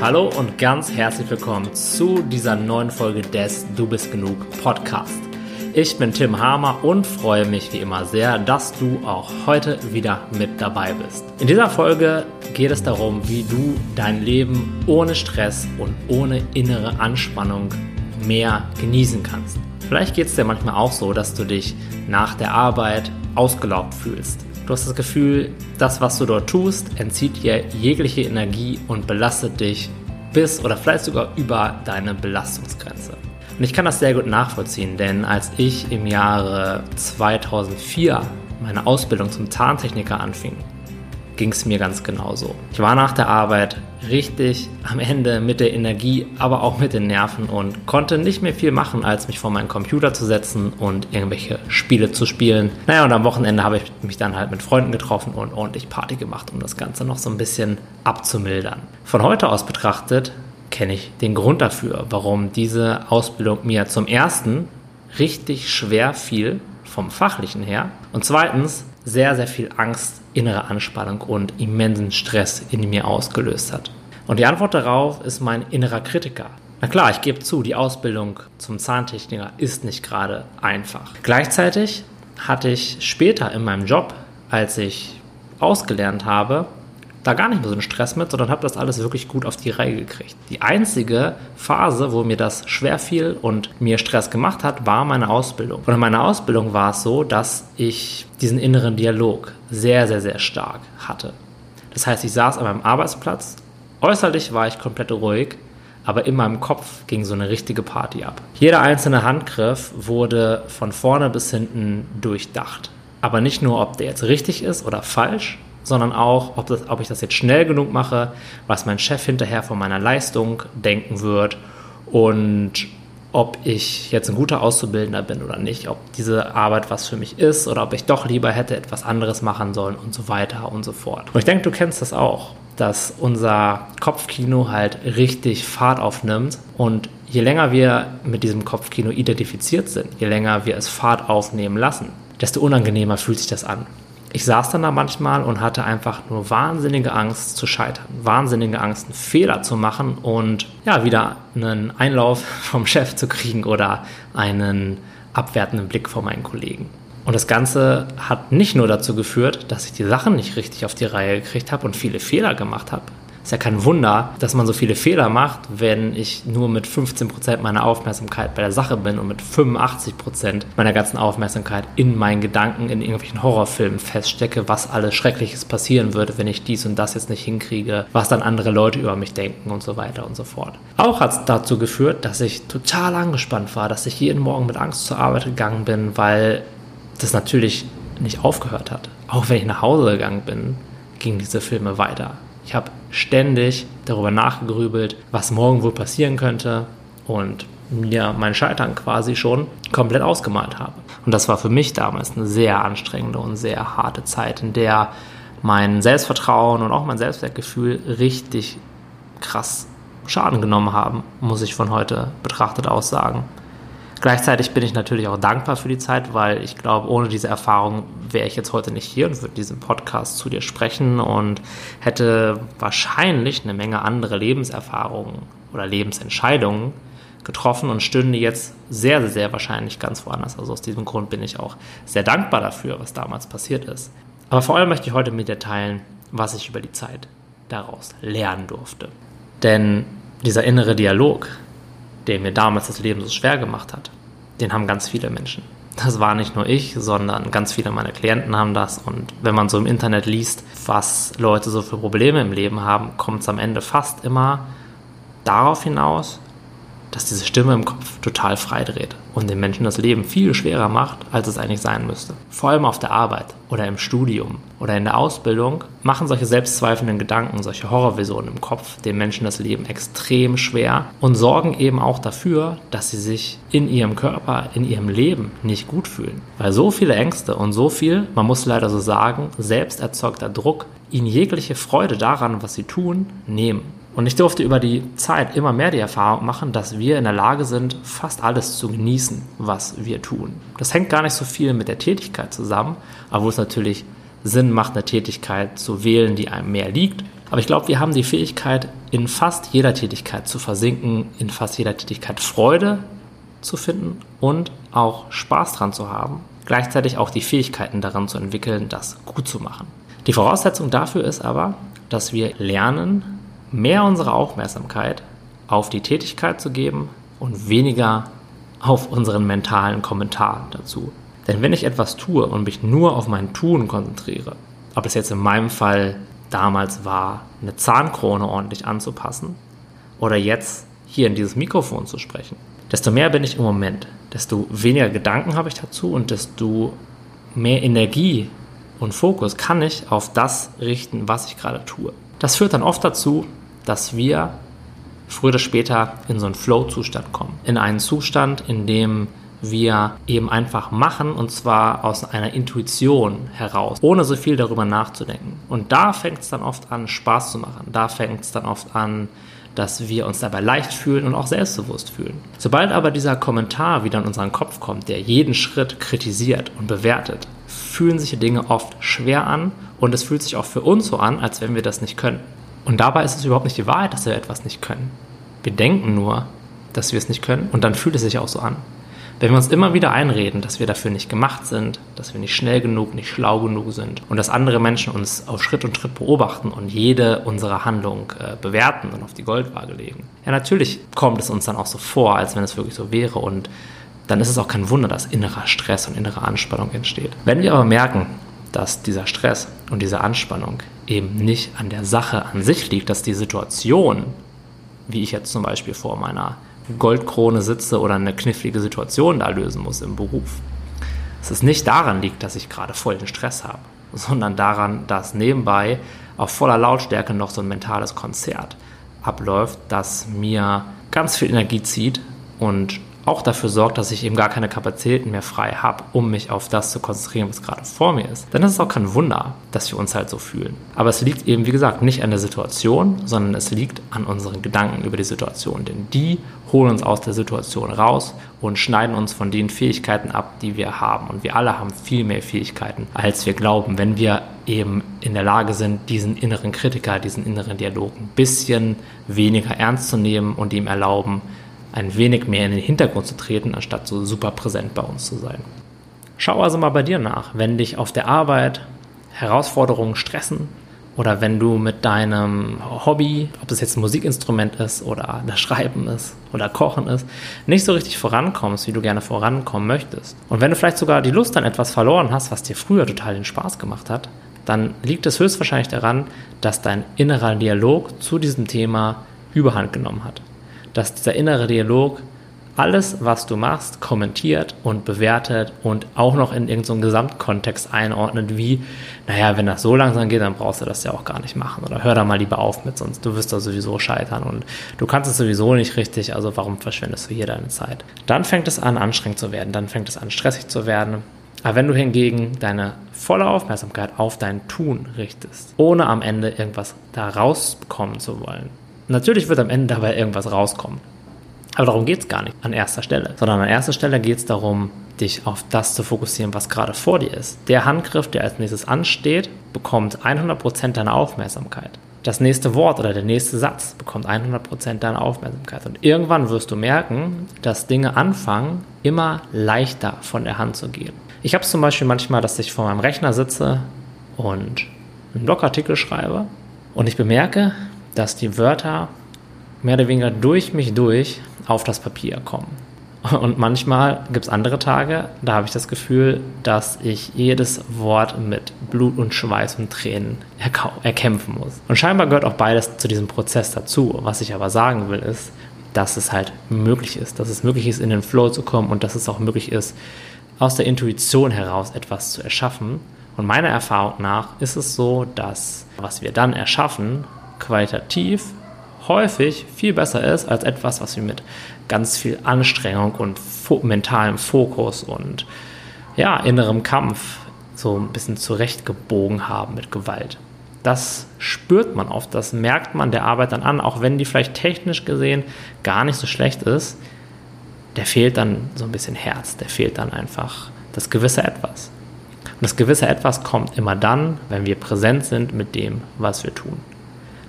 Hallo und ganz herzlich willkommen zu dieser neuen Folge des Du bist genug Podcast. Ich bin Tim Hamer und freue mich wie immer sehr, dass du auch heute wieder mit dabei bist. In dieser Folge geht es darum, wie du dein Leben ohne Stress und ohne innere Anspannung mehr genießen kannst. Vielleicht geht es dir manchmal auch so, dass du dich nach der Arbeit ausgelaugt fühlst. Du hast das Gefühl, das, was du dort tust, entzieht dir jegliche Energie und belastet dich bis oder vielleicht sogar über deine Belastungsgrenze. Und ich kann das sehr gut nachvollziehen, denn als ich im Jahre 2004 meine Ausbildung zum Zahntechniker anfing, ging es mir ganz genauso. Ich war nach der Arbeit richtig am Ende mit der Energie, aber auch mit den Nerven und konnte nicht mehr viel machen, als mich vor meinen Computer zu setzen und irgendwelche Spiele zu spielen. Naja, und am Wochenende habe ich mich dann halt mit Freunden getroffen und ordentlich Party gemacht, um das Ganze noch so ein bisschen abzumildern. Von heute aus betrachtet kenne ich den Grund dafür, warum diese Ausbildung mir zum ersten richtig schwer fiel vom fachlichen her und zweitens sehr, sehr viel Angst, innere Anspannung und immensen Stress in mir ausgelöst hat. Und die Antwort darauf ist mein innerer Kritiker. Na klar, ich gebe zu, die Ausbildung zum Zahntechniker ist nicht gerade einfach. Gleichzeitig hatte ich später in meinem Job, als ich ausgelernt habe, da gar nicht mehr so einen Stress mit, sondern habe das alles wirklich gut auf die Reihe gekriegt. Die einzige Phase, wo mir das schwer fiel und mir Stress gemacht hat, war meine Ausbildung. Und in meiner Ausbildung war es so, dass ich diesen inneren Dialog sehr, sehr, sehr stark hatte. Das heißt, ich saß an meinem Arbeitsplatz, äußerlich war ich komplett ruhig, aber in meinem Kopf ging so eine richtige Party ab. Jeder einzelne Handgriff wurde von vorne bis hinten durchdacht. Aber nicht nur, ob der jetzt richtig ist oder falsch, sondern auch, ob, das, ob ich das jetzt schnell genug mache, was mein Chef hinterher von meiner Leistung denken wird und ob ich jetzt ein guter Auszubildender bin oder nicht, ob diese Arbeit was für mich ist oder ob ich doch lieber hätte etwas anderes machen sollen und so weiter und so fort. Und ich denke, du kennst das auch, dass unser Kopfkino halt richtig Fahrt aufnimmt und je länger wir mit diesem Kopfkino identifiziert sind, je länger wir es Fahrt aufnehmen lassen, desto unangenehmer fühlt sich das an ich saß dann da manchmal und hatte einfach nur wahnsinnige Angst zu scheitern, wahnsinnige Angst, einen Fehler zu machen und ja, wieder einen Einlauf vom Chef zu kriegen oder einen abwertenden Blick von meinen Kollegen. Und das Ganze hat nicht nur dazu geführt, dass ich die Sachen nicht richtig auf die Reihe gekriegt habe und viele Fehler gemacht habe, ist ja kein Wunder, dass man so viele Fehler macht, wenn ich nur mit 15% meiner Aufmerksamkeit bei der Sache bin und mit 85% meiner ganzen Aufmerksamkeit in meinen Gedanken in irgendwelchen Horrorfilmen feststecke, was alles Schreckliches passieren würde, wenn ich dies und das jetzt nicht hinkriege, was dann andere Leute über mich denken und so weiter und so fort. Auch hat es dazu geführt, dass ich total angespannt war, dass ich jeden Morgen mit Angst zur Arbeit gegangen bin, weil das natürlich nicht aufgehört hat. Auch wenn ich nach Hause gegangen bin, gingen diese Filme weiter. Ich habe ständig darüber nachgegrübelt, was morgen wohl passieren könnte und mir mein Scheitern quasi schon komplett ausgemalt habe. Und das war für mich damals eine sehr anstrengende und sehr harte Zeit, in der mein Selbstvertrauen und auch mein Selbstwertgefühl richtig krass Schaden genommen haben, muss ich von heute betrachtet aus sagen. Gleichzeitig bin ich natürlich auch dankbar für die Zeit, weil ich glaube, ohne diese Erfahrung wäre ich jetzt heute nicht hier und würde diesen Podcast zu dir sprechen und hätte wahrscheinlich eine Menge andere Lebenserfahrungen oder Lebensentscheidungen getroffen und stünde jetzt sehr, sehr, wahrscheinlich ganz woanders. Also aus diesem Grund bin ich auch sehr dankbar dafür, was damals passiert ist. Aber vor allem möchte ich heute mit dir teilen, was ich über die Zeit daraus lernen durfte. Denn dieser innere Dialog, der mir damals das Leben so schwer gemacht hat, den haben ganz viele Menschen. Das war nicht nur ich, sondern ganz viele meiner Klienten haben das. Und wenn man so im Internet liest, was Leute so für Probleme im Leben haben, kommt es am Ende fast immer darauf hinaus, dass diese Stimme im Kopf total freidreht und den Menschen das Leben viel schwerer macht, als es eigentlich sein müsste. Vor allem auf der Arbeit oder im Studium oder in der Ausbildung machen solche selbstzweifelnden Gedanken, solche Horrorvisionen im Kopf den Menschen das Leben extrem schwer und sorgen eben auch dafür, dass sie sich in ihrem Körper, in ihrem Leben nicht gut fühlen. Weil so viele Ängste und so viel, man muss leider so sagen, selbst erzeugter Druck ihnen jegliche Freude daran, was sie tun, nehmen. Und ich durfte über die Zeit immer mehr die Erfahrung machen, dass wir in der Lage sind, fast alles zu genießen, was wir tun. Das hängt gar nicht so viel mit der Tätigkeit zusammen, wo es natürlich Sinn macht, eine Tätigkeit zu wählen, die einem mehr liegt, Aber ich glaube, wir haben die Fähigkeit, in fast jeder Tätigkeit zu versinken, in fast jeder Tätigkeit Freude zu finden und auch Spaß dran zu haben. Gleichzeitig auch die Fähigkeiten daran zu entwickeln, das gut zu machen. Die Voraussetzung dafür ist aber, dass wir lernen, mehr unsere Aufmerksamkeit auf die Tätigkeit zu geben und weniger auf unseren mentalen Kommentar dazu. Denn wenn ich etwas tue und mich nur auf mein Tun konzentriere, ob es jetzt in meinem Fall damals war, eine Zahnkrone ordentlich anzupassen oder jetzt hier in dieses Mikrofon zu sprechen, desto mehr bin ich im Moment, desto weniger Gedanken habe ich dazu und desto mehr Energie und Fokus kann ich auf das richten, was ich gerade tue. Das führt dann oft dazu, dass wir früher oder später in so einen Flow-Zustand kommen. In einen Zustand, in dem wir eben einfach machen und zwar aus einer Intuition heraus, ohne so viel darüber nachzudenken. Und da fängt es dann oft an, Spaß zu machen. Da fängt es dann oft an, dass wir uns dabei leicht fühlen und auch selbstbewusst fühlen. Sobald aber dieser Kommentar wieder in unseren Kopf kommt, der jeden Schritt kritisiert und bewertet, fühlen sich die Dinge oft schwer an und es fühlt sich auch für uns so an, als wenn wir das nicht können. Und dabei ist es überhaupt nicht die Wahrheit, dass wir etwas nicht können. Wir denken nur, dass wir es nicht können und dann fühlt es sich auch so an. Wenn wir uns immer wieder einreden, dass wir dafür nicht gemacht sind, dass wir nicht schnell genug, nicht schlau genug sind und dass andere Menschen uns auf Schritt und Schritt beobachten und jede unserer Handlung äh, bewerten und auf die Goldwaage legen, ja natürlich kommt es uns dann auch so vor, als wenn es wirklich so wäre und dann ist es auch kein Wunder, dass innerer Stress und innere Anspannung entsteht. Wenn wir aber merken, dass dieser Stress und diese Anspannung eben nicht an der Sache an sich liegt, dass die Situation, wie ich jetzt zum Beispiel vor meiner Goldkrone sitze oder eine knifflige Situation da lösen muss im Beruf. Dass es nicht daran liegt, dass ich gerade vollen Stress habe, sondern daran, dass nebenbei auf voller Lautstärke noch so ein mentales Konzert abläuft, das mir ganz viel Energie zieht und auch dafür sorgt, dass ich eben gar keine Kapazitäten mehr frei habe, um mich auf das zu konzentrieren, was gerade vor mir ist, dann ist es auch kein Wunder, dass wir uns halt so fühlen. Aber es liegt eben, wie gesagt, nicht an der Situation, sondern es liegt an unseren Gedanken über die Situation. Denn die holen uns aus der Situation raus und schneiden uns von den Fähigkeiten ab, die wir haben. Und wir alle haben viel mehr Fähigkeiten, als wir glauben, wenn wir eben in der Lage sind, diesen inneren Kritiker, diesen inneren Dialog ein bisschen weniger ernst zu nehmen und ihm erlauben, ein wenig mehr in den Hintergrund zu treten, anstatt so super präsent bei uns zu sein. Schau also mal bei dir nach, wenn dich auf der Arbeit Herausforderungen stressen oder wenn du mit deinem Hobby, ob das jetzt ein Musikinstrument ist oder das Schreiben ist oder Kochen ist, nicht so richtig vorankommst, wie du gerne vorankommen möchtest. Und wenn du vielleicht sogar die Lust an etwas verloren hast, was dir früher total den Spaß gemacht hat, dann liegt es höchstwahrscheinlich daran, dass dein innerer Dialog zu diesem Thema Überhand genommen hat dass dieser innere Dialog alles, was du machst, kommentiert und bewertet und auch noch in irgendeinen Gesamtkontext einordnet, wie, naja, wenn das so langsam geht, dann brauchst du das ja auch gar nicht machen oder hör da mal lieber auf mit, sonst du wirst da sowieso scheitern und du kannst es sowieso nicht richtig, also warum verschwendest du hier deine Zeit? Dann fängt es an, anstrengend zu werden, dann fängt es an, stressig zu werden. Aber wenn du hingegen deine volle Aufmerksamkeit auf dein Tun richtest, ohne am Ende irgendwas da rausbekommen zu wollen, Natürlich wird am Ende dabei irgendwas rauskommen. Aber darum geht es gar nicht an erster Stelle, sondern an erster Stelle geht es darum, dich auf das zu fokussieren, was gerade vor dir ist. Der Handgriff, der als nächstes ansteht, bekommt 100% deiner Aufmerksamkeit. Das nächste Wort oder der nächste Satz bekommt 100% deiner Aufmerksamkeit. Und irgendwann wirst du merken, dass Dinge anfangen, immer leichter von der Hand zu gehen. Ich habe es zum Beispiel manchmal, dass ich vor meinem Rechner sitze und einen Blogartikel schreibe und ich bemerke, dass die Wörter mehr oder weniger durch mich durch auf das Papier kommen. Und manchmal gibt es andere Tage, da habe ich das Gefühl, dass ich jedes Wort mit Blut und Schweiß und Tränen erkämpfen muss. Und scheinbar gehört auch beides zu diesem Prozess dazu. Was ich aber sagen will, ist, dass es halt möglich ist, dass es möglich ist, in den Flow zu kommen und dass es auch möglich ist, aus der Intuition heraus etwas zu erschaffen. Und meiner Erfahrung nach ist es so, dass was wir dann erschaffen, qualitativ häufig viel besser ist als etwas, was wir mit ganz viel Anstrengung und fo mentalem Fokus und ja, innerem Kampf so ein bisschen zurechtgebogen haben mit Gewalt. Das spürt man oft, das merkt man der Arbeit dann an, auch wenn die vielleicht technisch gesehen gar nicht so schlecht ist. Der fehlt dann so ein bisschen Herz, der fehlt dann einfach das gewisse Etwas. Und das gewisse Etwas kommt immer dann, wenn wir präsent sind mit dem, was wir tun.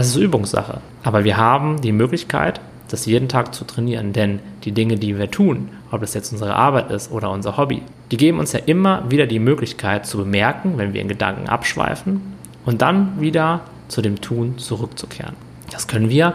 Das ist Übungssache. Aber wir haben die Möglichkeit, das jeden Tag zu trainieren, denn die Dinge, die wir tun, ob das jetzt unsere Arbeit ist oder unser Hobby, die geben uns ja immer wieder die Möglichkeit zu bemerken, wenn wir in Gedanken abschweifen und dann wieder zu dem Tun zurückzukehren. Das können wir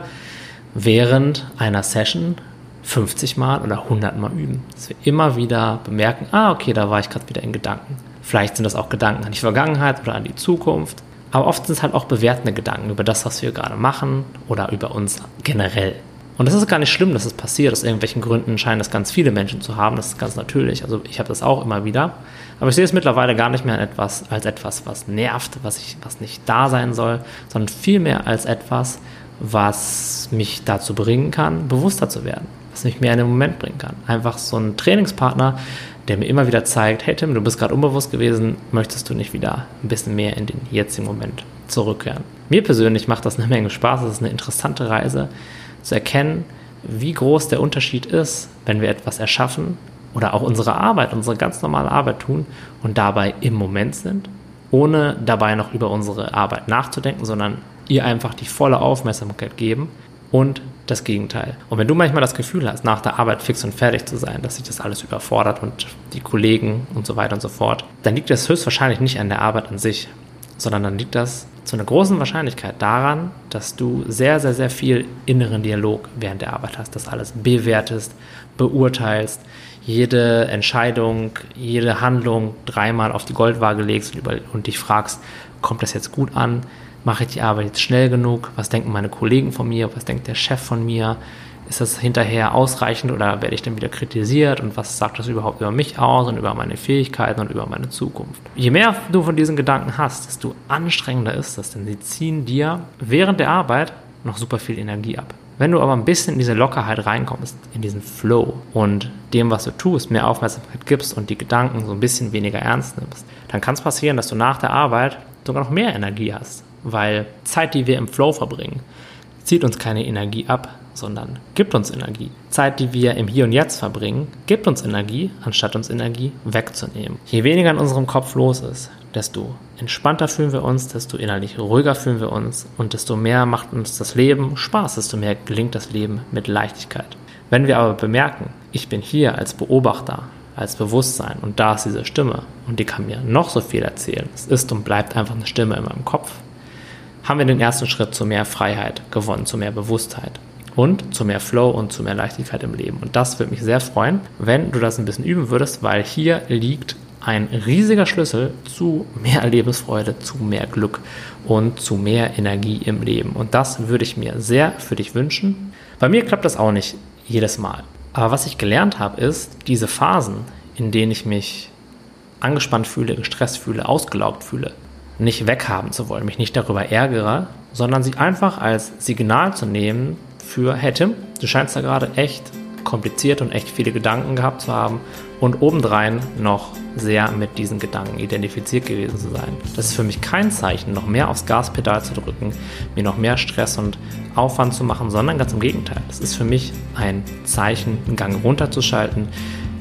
während einer Session 50 Mal oder 100 Mal üben. Dass wir immer wieder bemerken, ah, okay, da war ich gerade wieder in Gedanken. Vielleicht sind das auch Gedanken an die Vergangenheit oder an die Zukunft. Aber oft sind es halt auch bewertende Gedanken über das, was wir gerade machen oder über uns generell. Und das ist gar nicht schlimm, dass es passiert. Aus irgendwelchen Gründen scheinen das ganz viele Menschen zu haben. Das ist ganz natürlich. Also ich habe das auch immer wieder. Aber ich sehe es mittlerweile gar nicht mehr etwas, als etwas, was nervt, was, ich, was nicht da sein soll, sondern vielmehr als etwas, was mich dazu bringen kann, bewusster zu werden, was mich mehr in den Moment bringen kann. Einfach so ein Trainingspartner, der mir immer wieder zeigt, hey Tim, du bist gerade unbewusst gewesen, möchtest du nicht wieder ein bisschen mehr in den jetzigen Moment zurückkehren. Mir persönlich macht das eine Menge Spaß, es ist eine interessante Reise zu erkennen, wie groß der Unterschied ist, wenn wir etwas erschaffen oder auch unsere Arbeit, unsere ganz normale Arbeit tun und dabei im Moment sind, ohne dabei noch über unsere Arbeit nachzudenken, sondern ihr einfach die volle Aufmerksamkeit geben und das Gegenteil. Und wenn du manchmal das Gefühl hast, nach der Arbeit fix und fertig zu sein, dass sich das alles überfordert und die Kollegen und so weiter und so fort, dann liegt das höchstwahrscheinlich nicht an der Arbeit an sich, sondern dann liegt das zu einer großen Wahrscheinlichkeit daran, dass du sehr, sehr, sehr viel inneren Dialog während der Arbeit hast, das alles bewertest, beurteilst, jede Entscheidung, jede Handlung dreimal auf die Goldwaage legst und, über, und dich fragst, kommt das jetzt gut an? Mache ich die Arbeit jetzt schnell genug? Was denken meine Kollegen von mir? Was denkt der Chef von mir? Ist das hinterher ausreichend oder werde ich dann wieder kritisiert? Und was sagt das überhaupt über mich aus und über meine Fähigkeiten und über meine Zukunft? Je mehr du von diesen Gedanken hast, desto anstrengender ist das, denn sie ziehen dir während der Arbeit noch super viel Energie ab. Wenn du aber ein bisschen in diese Lockerheit reinkommst, in diesen Flow und dem, was du tust, mehr Aufmerksamkeit gibst und die Gedanken so ein bisschen weniger ernst nimmst, dann kann es passieren, dass du nach der Arbeit sogar noch mehr Energie hast. Weil Zeit, die wir im Flow verbringen, zieht uns keine Energie ab, sondern gibt uns Energie. Zeit, die wir im Hier und Jetzt verbringen, gibt uns Energie, anstatt uns Energie wegzunehmen. Je weniger in unserem Kopf los ist, desto entspannter fühlen wir uns, desto innerlich ruhiger fühlen wir uns und desto mehr macht uns das Leben Spaß, desto mehr gelingt das Leben mit Leichtigkeit. Wenn wir aber bemerken, ich bin hier als Beobachter, als Bewusstsein und da ist diese Stimme und die kann mir noch so viel erzählen, es ist und bleibt einfach eine Stimme in meinem Kopf, haben wir den ersten Schritt zu mehr Freiheit gewonnen, zu mehr Bewusstheit und zu mehr Flow und zu mehr Leichtigkeit im Leben. Und das würde mich sehr freuen, wenn du das ein bisschen üben würdest, weil hier liegt ein riesiger Schlüssel zu mehr Lebensfreude, zu mehr Glück und zu mehr Energie im Leben. Und das würde ich mir sehr für dich wünschen. Bei mir klappt das auch nicht jedes Mal. Aber was ich gelernt habe, ist, diese Phasen, in denen ich mich angespannt fühle, gestresst fühle, ausgelaugt fühle, nicht weghaben zu wollen, mich nicht darüber ärgere, sondern sie einfach als Signal zu nehmen für, hey Tim, du scheinst da gerade echt kompliziert und echt viele Gedanken gehabt zu haben und obendrein noch sehr mit diesen Gedanken identifiziert gewesen zu sein. Das ist für mich kein Zeichen, noch mehr aufs Gaspedal zu drücken, mir noch mehr Stress und Aufwand zu machen, sondern ganz im Gegenteil. Das ist für mich ein Zeichen, einen Gang runterzuschalten,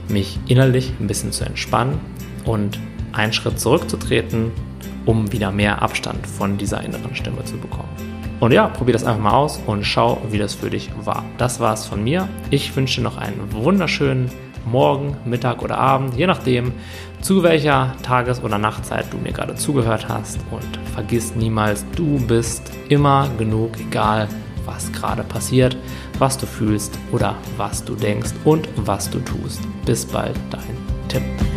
mich innerlich ein bisschen zu entspannen und einen Schritt zurückzutreten, um wieder mehr Abstand von dieser inneren Stimme zu bekommen. Und ja, probier das einfach mal aus und schau, wie das für dich war. Das war es von mir. Ich wünsche noch einen wunderschönen Morgen, Mittag oder Abend, je nachdem, zu welcher Tages- oder Nachtzeit du mir gerade zugehört hast. Und vergiss niemals, du bist immer genug, egal was gerade passiert, was du fühlst oder was du denkst und was du tust. Bis bald, dein Tipp.